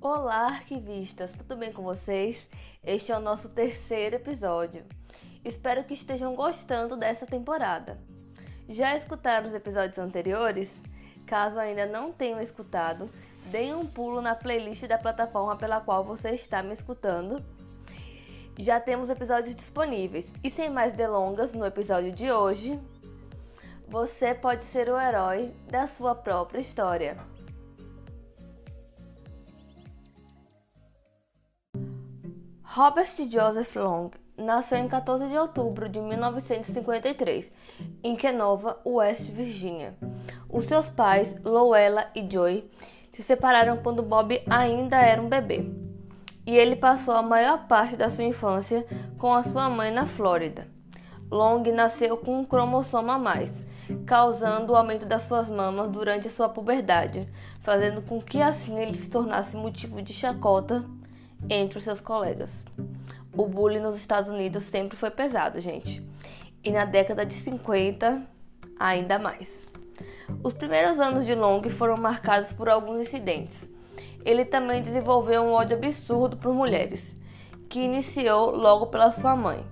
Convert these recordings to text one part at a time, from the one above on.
Olá, arquivistas! Tudo bem com vocês? Este é o nosso terceiro episódio. Espero que estejam gostando dessa temporada. Já escutaram os episódios anteriores? Caso ainda não tenham escutado, deem um pulo na playlist da plataforma pela qual você está me escutando. Já temos episódios disponíveis. E sem mais delongas, no episódio de hoje, você pode ser o herói da sua própria história. Robert Joseph Long nasceu em 14 de outubro de 1953, em Kenova, West Virginia. Os seus pais, Lowella e Joy, se separaram quando Bob ainda era um bebê. E ele passou a maior parte da sua infância com a sua mãe na Flórida. Long nasceu com um cromossomo a mais, causando o aumento das suas mamas durante a sua puberdade, fazendo com que assim ele se tornasse motivo de chacota entre os seus colegas. O bullying nos Estados Unidos sempre foi pesado, gente. E na década de 50, ainda mais. Os primeiros anos de Long foram marcados por alguns incidentes. Ele também desenvolveu um ódio absurdo por mulheres, que iniciou logo pela sua mãe,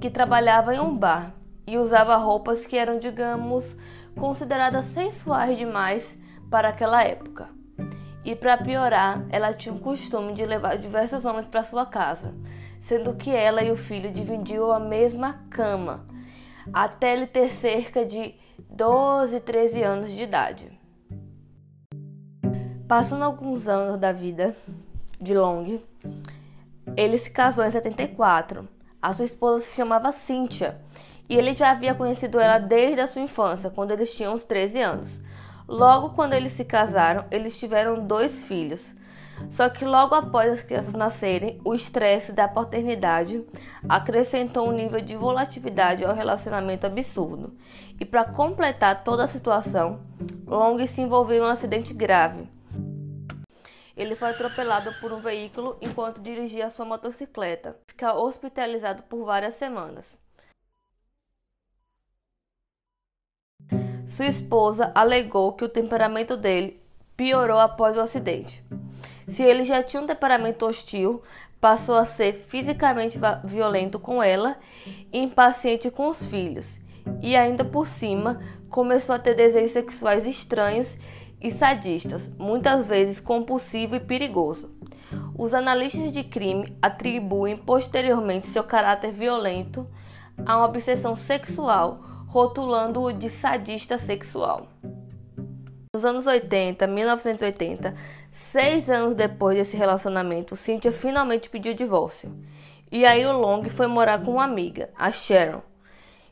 que trabalhava em um bar e usava roupas que eram, digamos, consideradas sensuais demais para aquela época. E para piorar, ela tinha o costume de levar diversos homens para sua casa, sendo que ela e o filho dividiam a mesma cama, até ele ter cerca de 12, 13 anos de idade. Passando alguns anos da vida de Long, ele se casou em 74. A sua esposa se chamava Cynthia e ele já havia conhecido ela desde a sua infância, quando eles tinham uns 13 anos. Logo quando eles se casaram, eles tiveram dois filhos. Só que logo após as crianças nascerem, o estresse da paternidade acrescentou um nível de volatilidade ao relacionamento absurdo. E para completar toda a situação, Long se envolveu em um acidente grave. Ele foi atropelado por um veículo enquanto dirigia sua motocicleta. Fica hospitalizado por várias semanas. Sua esposa alegou que o temperamento dele piorou após o acidente. Se ele já tinha um temperamento hostil, passou a ser fisicamente violento com ela e impaciente com os filhos. E ainda por cima, começou a ter desejos sexuais estranhos e sadistas, muitas vezes compulsivo e perigoso. Os analistas de crime atribuem posteriormente seu caráter violento a uma obsessão sexual rotulando-o de sadista sexual. Nos anos 80, 1980, seis anos depois desse relacionamento, Cynthia finalmente pediu divórcio. E aí o Long foi morar com uma amiga, a Sharon,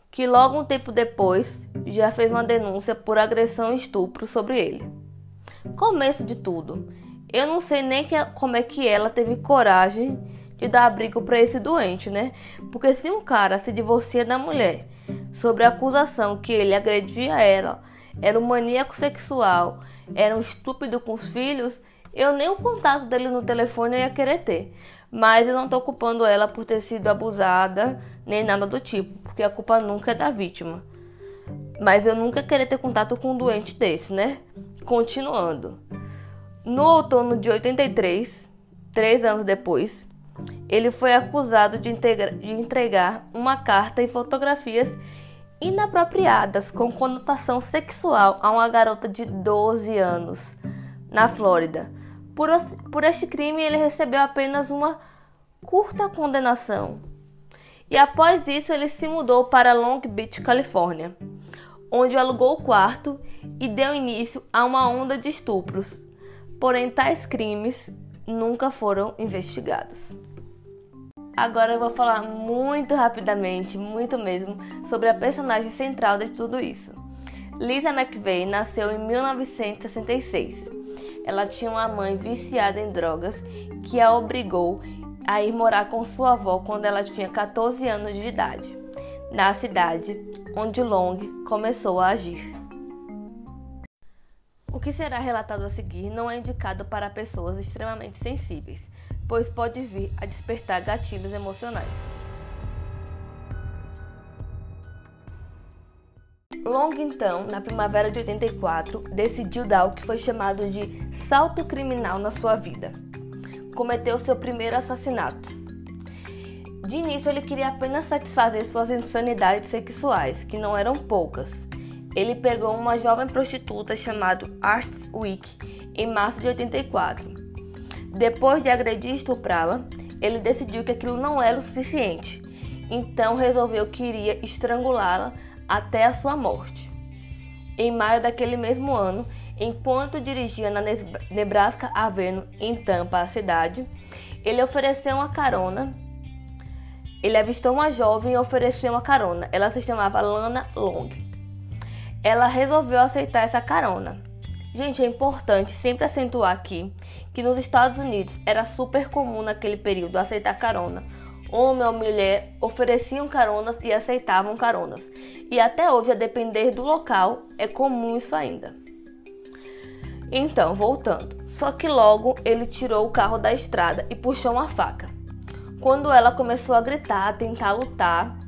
que logo um tempo depois já fez uma denúncia por agressão e estupro sobre ele. Começo de tudo, eu não sei nem que, como é que ela teve coragem de dar abrigo para esse doente, né? Porque se um cara se divorcia da mulher sobre a acusação que ele agredia ela, era um maníaco sexual, era um estúpido com os filhos, eu nem o contato dele no telefone ia querer ter. Mas eu não tô culpando ela por ter sido abusada, nem nada do tipo, porque a culpa nunca é da vítima. Mas eu nunca querer ter contato com um doente desse, né? Continuando. No outono de 83, três anos depois, ele foi acusado de, de entregar uma carta e fotografias inapropriadas com conotação sexual a uma garota de 12 anos na Flórida. Por, por este crime, ele recebeu apenas uma curta condenação. E após isso, ele se mudou para Long Beach, Califórnia, onde alugou o quarto e deu início a uma onda de estupros. Porém, tais crimes nunca foram investigados. Agora eu vou falar muito rapidamente, muito mesmo, sobre a personagem central de tudo isso. Lisa McVeigh nasceu em 1966. Ela tinha uma mãe viciada em drogas que a obrigou a ir morar com sua avó quando ela tinha 14 anos de idade, na cidade onde Long começou a agir. O que será relatado a seguir não é indicado para pessoas extremamente sensíveis, pois pode vir a despertar gatilhos emocionais. Long, então, na primavera de 84, decidiu dar o que foi chamado de salto criminal na sua vida. cometeu seu primeiro assassinato. De início, ele queria apenas satisfazer suas insanidades sexuais, que não eram poucas. Ele pegou uma jovem prostituta chamada Arts Wick em março de 84. Depois de agredir e estuprá-la, ele decidiu que aquilo não era o suficiente, então resolveu que iria estrangulá-la até a sua morte. Em maio daquele mesmo ano, enquanto dirigia na Nebraska Avenue, em Tampa, a cidade, ele ofereceu uma carona. Ele avistou uma jovem e ofereceu uma carona. Ela se chamava Lana Long. Ela resolveu aceitar essa carona. Gente, é importante sempre acentuar aqui que nos Estados Unidos era super comum naquele período aceitar carona. Homem ou mulher ofereciam caronas e aceitavam caronas. E até hoje, a depender do local, é comum isso ainda. Então, voltando. Só que logo ele tirou o carro da estrada e puxou uma faca. Quando ela começou a gritar, a tentar lutar,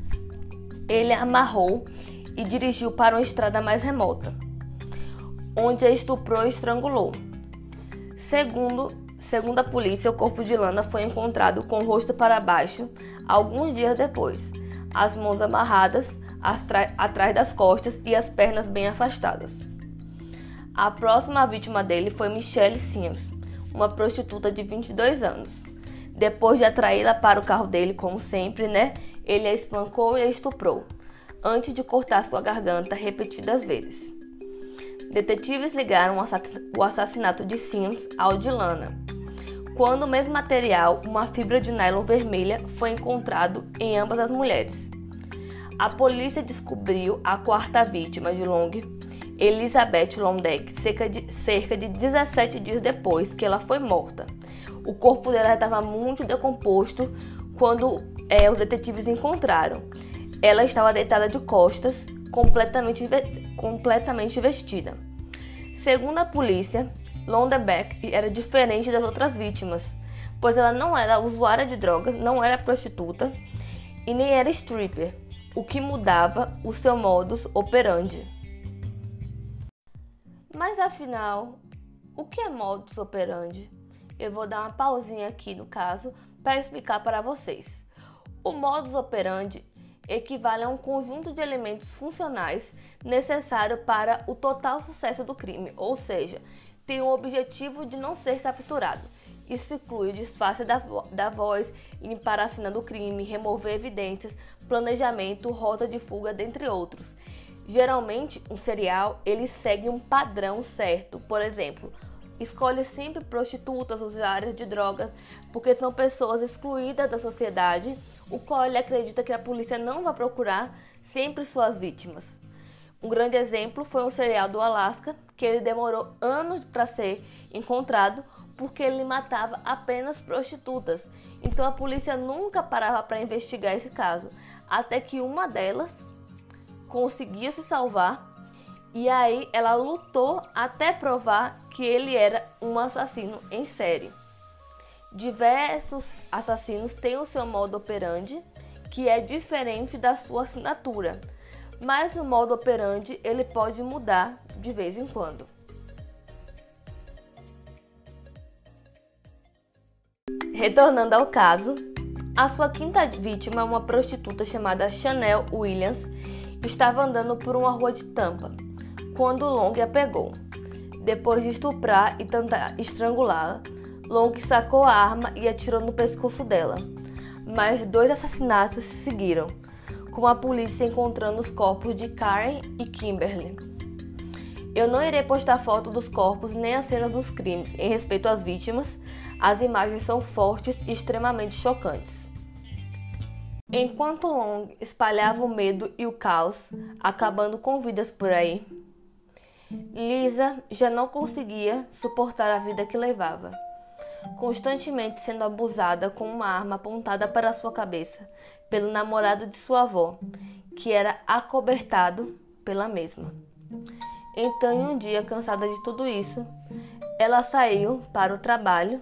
ele a amarrou e dirigiu para uma estrada mais remota onde a estuprou e estrangulou. Segundo, segundo a polícia, o corpo de Lana foi encontrado com o rosto para baixo alguns dias depois, as mãos amarradas atrás das costas e as pernas bem afastadas. A próxima vítima dele foi Michelle Sims, uma prostituta de 22 anos. Depois de atraí-la para o carro dele, como sempre, né? Ele a espancou e a estuprou, antes de cortar sua garganta repetidas vezes. Detetives ligaram o assassinato de Sims ao de Lana. Quando o mesmo material, uma fibra de nylon vermelha, foi encontrado em ambas as mulheres. A polícia descobriu a quarta vítima de Long, Elizabeth Londeck, cerca de, cerca de 17 dias depois que ela foi morta. O corpo dela estava muito decomposto quando é, os detetives encontraram. Ela estava deitada de costas, completamente, completamente vestida. Segundo a polícia, Londerbeck era diferente das outras vítimas, pois ela não era usuária de drogas, não era prostituta e nem era stripper, o que mudava o seu modus operandi. Mas afinal, o que é modus operandi? Eu vou dar uma pausinha aqui no caso para explicar para vocês. O modus operandi equivale a um conjunto de elementos funcionais necessário para o total sucesso do crime, ou seja, tem o objetivo de não ser capturado. Isso inclui o disfarce da, vo da voz, limpar a cena do crime, remover evidências, planejamento, rota de fuga, dentre outros. Geralmente, um serial ele segue um padrão certo. Por exemplo, escolhe sempre prostitutas, usuárias de drogas, porque são pessoas excluídas da sociedade o qual ele acredita que a polícia não vai procurar sempre suas vítimas. Um grande exemplo foi um serial do Alasca, que ele demorou anos para ser encontrado porque ele matava apenas prostitutas. Então a polícia nunca parava para investigar esse caso, até que uma delas conseguia se salvar e aí ela lutou até provar que ele era um assassino em série. Diversos assassinos têm o seu modo operandi, que é diferente da sua assinatura, mas o modo operandi ele pode mudar de vez em quando. Retornando ao caso, a sua quinta vítima, uma prostituta chamada Chanel Williams, estava andando por uma rua de Tampa quando Long a pegou. Depois de estuprar e tentar estrangulá-la, Long sacou a arma e atirou no pescoço dela. Mas dois assassinatos se seguiram, com a polícia encontrando os corpos de Karen e Kimberly. Eu não irei postar foto dos corpos nem as cenas dos crimes. Em respeito às vítimas, as imagens são fortes e extremamente chocantes. Enquanto Long espalhava o medo e o caos, acabando com vidas por aí, Lisa já não conseguia suportar a vida que levava constantemente sendo abusada com uma arma apontada para sua cabeça pelo namorado de sua avó, que era acobertado pela mesma. Então, em um dia, cansada de tudo isso, ela saiu para o trabalho,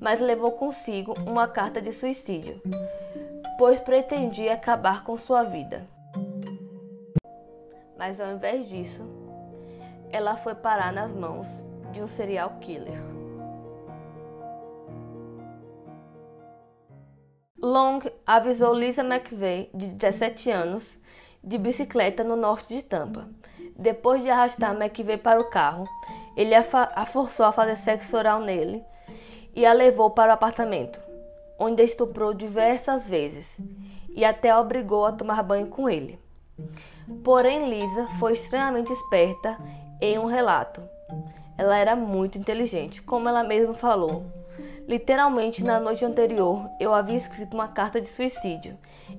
mas levou consigo uma carta de suicídio, pois pretendia acabar com sua vida. Mas ao invés disso, ela foi parar nas mãos de um serial killer. Long avisou Lisa McVeigh, de 17 anos, de bicicleta no norte de Tampa. Depois de arrastar McVeigh para o carro, ele a, a forçou a fazer sexo oral nele e a levou para o apartamento, onde a estuprou diversas vezes e até a obrigou a tomar banho com ele. Porém, Lisa foi extremamente esperta em um relato. Ela era muito inteligente, como ela mesma falou. Literalmente, na noite anterior, eu havia escrito uma carta de suicídio,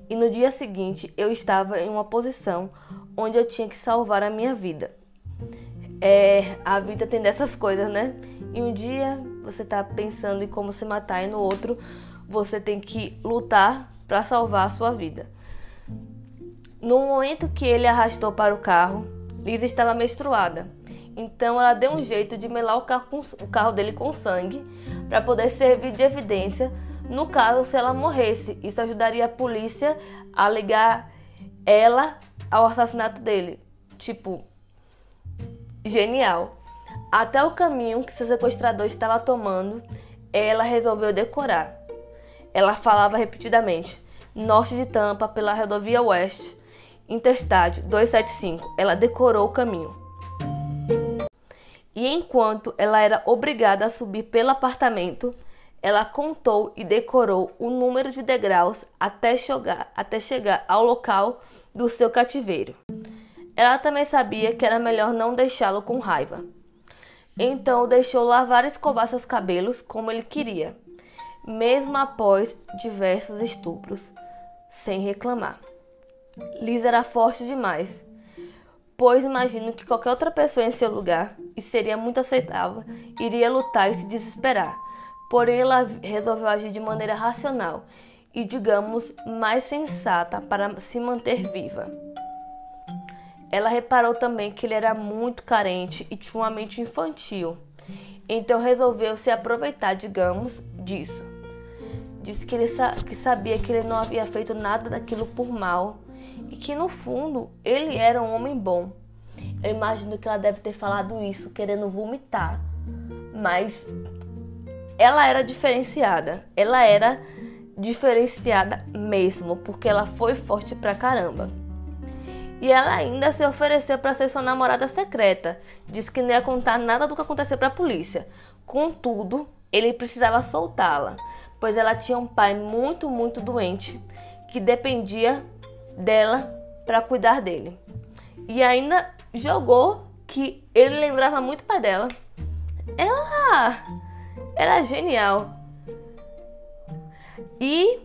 e no dia seguinte eu estava em uma posição onde eu tinha que salvar a minha vida. É, a vida tem dessas coisas, né? E um dia você tá pensando em como se matar, e no outro você tem que lutar para salvar a sua vida. No momento que ele arrastou para o carro, Lisa estava menstruada. Então ela deu um jeito de melar o carro, com, o carro dele com sangue para poder servir de evidência no caso se ela morresse. Isso ajudaria a polícia a ligar ela ao assassinato dele. Tipo, genial. Até o caminho que seu sequestrador estava tomando, ela resolveu decorar. Ela falava repetidamente: norte de Tampa, pela rodovia Oeste, Interstate 275. Ela decorou o caminho. E enquanto ela era obrigada a subir pelo apartamento, ela contou e decorou o número de degraus até chegar, até chegar ao local do seu cativeiro. Ela também sabia que era melhor não deixá-lo com raiva. Então deixou lavar e escovar seus cabelos como ele queria, mesmo após diversos estupros, sem reclamar. Liz era forte demais, pois imagino que qualquer outra pessoa em seu lugar, e seria muito aceitável, iria lutar e se desesperar. Porém, ela resolveu agir de maneira racional e, digamos, mais sensata para se manter viva. Ela reparou também que ele era muito carente e tinha uma mente infantil, então resolveu se aproveitar, digamos, disso. Disse que ele sa que sabia que ele não havia feito nada daquilo por mal e que no fundo ele era um homem bom. Eu imagino que ela deve ter falado isso querendo vomitar, mas ela era diferenciada. Ela era diferenciada mesmo, porque ela foi forte pra caramba. E ela ainda se ofereceu para ser sua namorada secreta. Disse que não ia contar nada do que aconteceu para a polícia. Contudo, ele precisava soltá-la, pois ela tinha um pai muito, muito doente que dependia dela para cuidar dele. E ainda jogou que ele lembrava muito pai dela. Ela era genial. E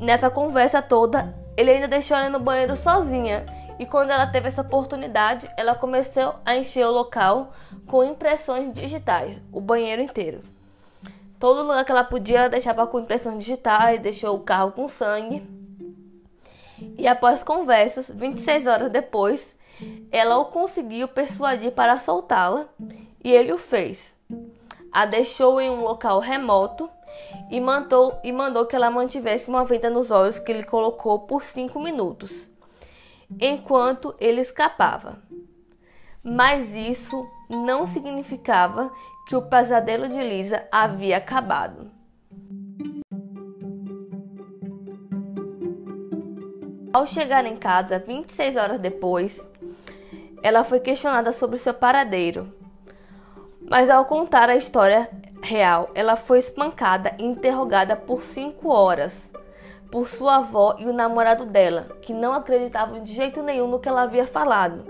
nessa conversa toda, ele ainda deixou ela no banheiro sozinha. E quando ela teve essa oportunidade, ela começou a encher o local com impressões digitais, o banheiro inteiro. Todo lugar que ela podia, ela deixava com impressões digitais, deixou o carro com sangue. E após conversas, 26 horas depois, ela o conseguiu persuadir para soltá-la e ele o fez. A deixou em um local remoto e mandou, e mandou que ela mantivesse uma venda nos olhos que ele colocou por cinco minutos, enquanto ele escapava. Mas isso não significava que o pesadelo de Lisa havia acabado. Ao chegar em casa 26 horas depois, ela foi questionada sobre seu paradeiro. Mas ao contar a história real, ela foi espancada e interrogada por 5 horas por sua avó e o namorado dela, que não acreditavam de jeito nenhum no que ela havia falado.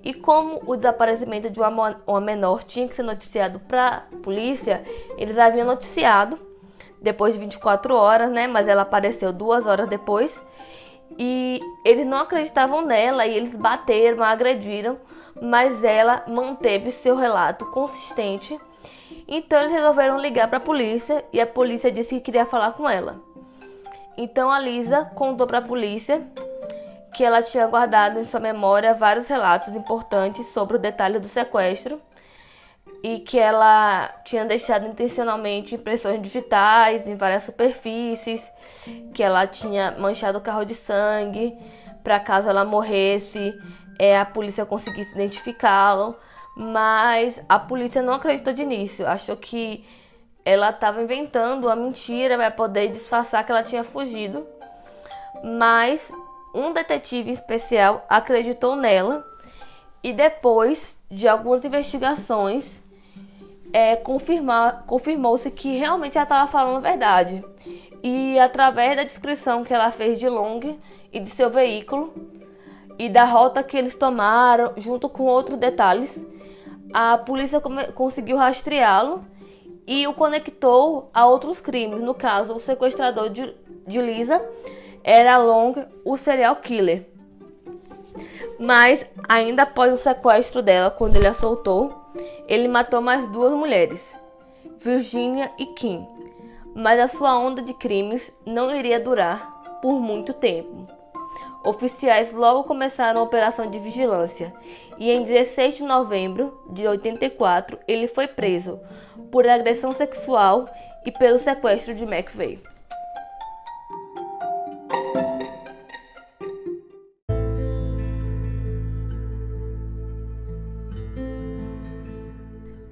E como o desaparecimento de uma menor tinha que ser noticiado para a polícia, eles haviam noticiado depois de 24 horas, né? Mas ela apareceu duas horas depois e eles não acreditavam nela e eles bateram, agrediram, mas ela manteve seu relato consistente. Então eles resolveram ligar para a polícia e a polícia disse que queria falar com ela. Então a Lisa contou para a polícia que ela tinha guardado em sua memória vários relatos importantes sobre o detalhe do sequestro e que ela tinha deixado intencionalmente impressões digitais em várias superfícies, que ela tinha manchado o carro de sangue para caso ela morresse, é, a polícia conseguisse identificá-lo, mas a polícia não acreditou de início, achou que ela estava inventando uma mentira para poder disfarçar que ela tinha fugido. Mas um detetive especial acreditou nela e depois de algumas investigações é, confirmou-se que realmente ela estava falando a verdade. E através da descrição que ela fez de Long e de seu veículo e da rota que eles tomaram, junto com outros detalhes, a polícia conseguiu rastreá-lo e o conectou a outros crimes. No caso, o sequestrador de, de Lisa era Long, o serial killer. Mas, ainda após o sequestro dela, quando ele a soltou, ele matou mais duas mulheres, Virginia e Kim. Mas a sua onda de crimes não iria durar por muito tempo. Oficiais logo começaram a operação de vigilância e em 16 de novembro de 84 ele foi preso por agressão sexual e pelo sequestro de McVeigh.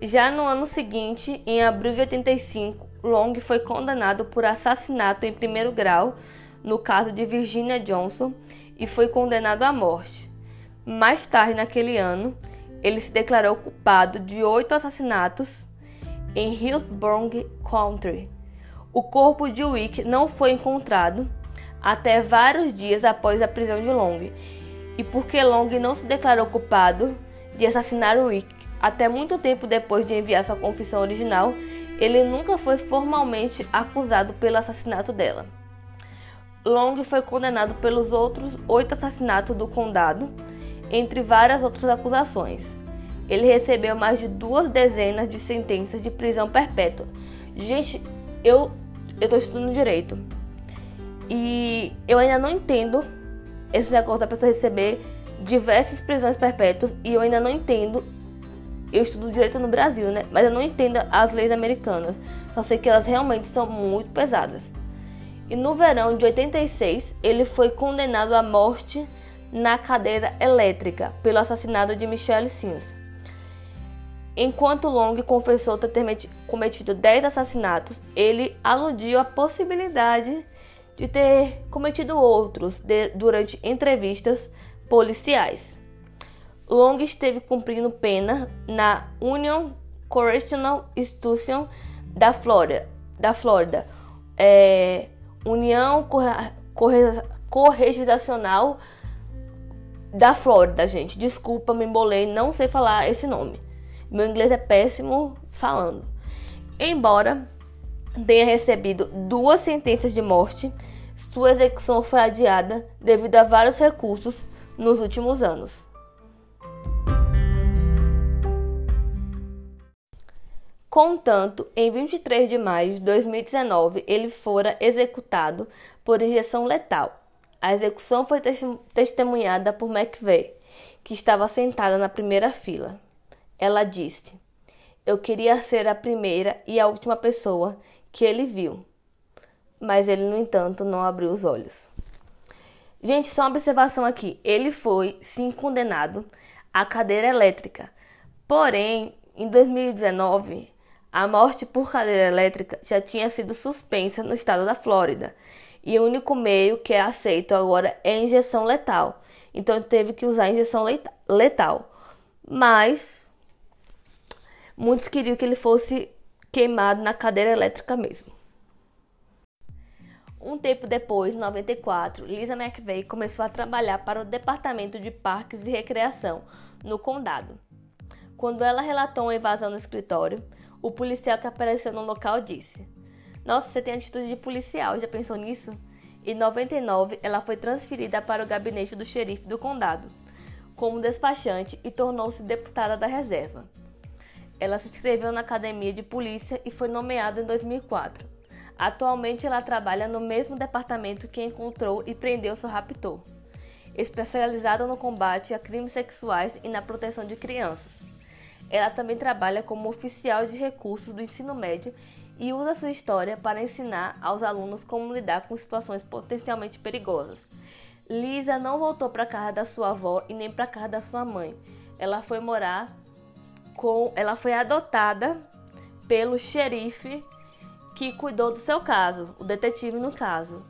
Já no ano seguinte, em abril de 85, Long foi condenado por assassinato em primeiro grau no caso de Virginia Johnson e foi condenado à morte. Mais tarde naquele ano, ele se declarou culpado de oito assassinatos em Hillsborough Country. O corpo de Wick não foi encontrado até vários dias após a prisão de Long, e porque Long não se declarou culpado de assassinar Wick, até muito tempo depois de enviar sua confissão original, ele nunca foi formalmente acusado pelo assassinato dela. Long foi condenado pelos outros oito assassinatos do condado, entre várias outras acusações. Ele recebeu mais de duas dezenas de sentenças de prisão perpétua. Gente, eu eu estudando direito e eu ainda não entendo esse negócio da pessoa receber diversas prisões perpétuas e eu ainda não entendo eu estudo direito no Brasil, né? Mas eu não entendo as leis americanas. Só sei que elas realmente são muito pesadas. E no verão de 86, ele foi condenado à morte na cadeira elétrica pelo assassinato de Michelle Sims. Enquanto Long confessou ter cometido 10 assassinatos, ele aludiu à possibilidade de ter cometido outros durante entrevistas policiais. Long esteve cumprindo pena na Union Correctional Institution da Flórida, da Flórida é, União Corregistracional da Flórida, gente. Desculpa, me embolei, não sei falar esse nome. Meu inglês é péssimo falando. Embora tenha recebido duas sentenças de morte, sua execução foi adiada devido a vários recursos nos últimos anos. Contanto, em 23 de maio de 2019, ele fora executado por injeção letal. A execução foi testemunhada por McVeigh, que estava sentada na primeira fila. Ela disse: Eu queria ser a primeira e a última pessoa que ele viu. Mas ele, no entanto, não abriu os olhos. Gente, só uma observação aqui. Ele foi, sim, condenado à cadeira elétrica. Porém, em 2019, a morte por cadeira elétrica já tinha sido suspensa no estado da Flórida e o único meio que é aceito agora é injeção letal. Então teve que usar injeção letal. Mas muitos queriam que ele fosse queimado na cadeira elétrica mesmo. Um tempo depois, em 94, Lisa McVeigh começou a trabalhar para o Departamento de Parques e Recreação no condado. Quando ela relatou uma invasão no escritório, o policial que apareceu no local disse: Nossa, você tem atitude de policial, já pensou nisso? Em 99, ela foi transferida para o gabinete do xerife do condado, como despachante e tornou-se deputada da reserva. Ela se inscreveu na academia de polícia e foi nomeada em 2004. Atualmente, ela trabalha no mesmo departamento que encontrou e prendeu seu raptor, especializada no combate a crimes sexuais e na proteção de crianças. Ela também trabalha como oficial de recursos do ensino médio e usa sua história para ensinar aos alunos como lidar com situações potencialmente perigosas. Lisa não voltou para a casa da sua avó e nem para a casa da sua mãe. Ela foi morar com, ela foi adotada pelo xerife que cuidou do seu caso, o detetive no caso.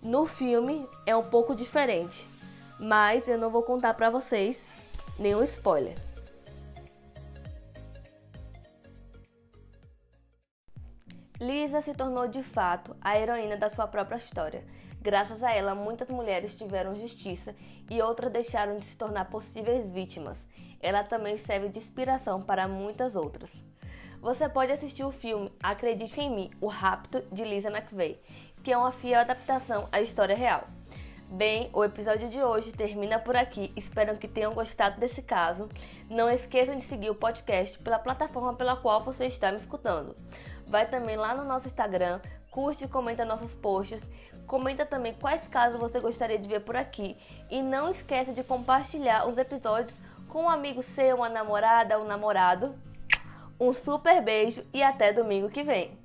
No filme é um pouco diferente, mas eu não vou contar para vocês nenhum spoiler. Lisa se tornou de fato a heroína da sua própria história. Graças a ela, muitas mulheres tiveram justiça e outras deixaram de se tornar possíveis vítimas. Ela também serve de inspiração para muitas outras. Você pode assistir o filme Acredite em Mim, O Rapto de Lisa McVeigh, que é uma fiel adaptação à história real. Bem, o episódio de hoje termina por aqui. Espero que tenham gostado desse caso. Não esqueçam de seguir o podcast pela plataforma pela qual você está me escutando. Vai também lá no nosso Instagram, curte e comenta nossos posts. Comenta também quais casos você gostaria de ver por aqui. E não esqueça de compartilhar os episódios com um amigo seu, uma namorada um namorado. Um super beijo e até domingo que vem.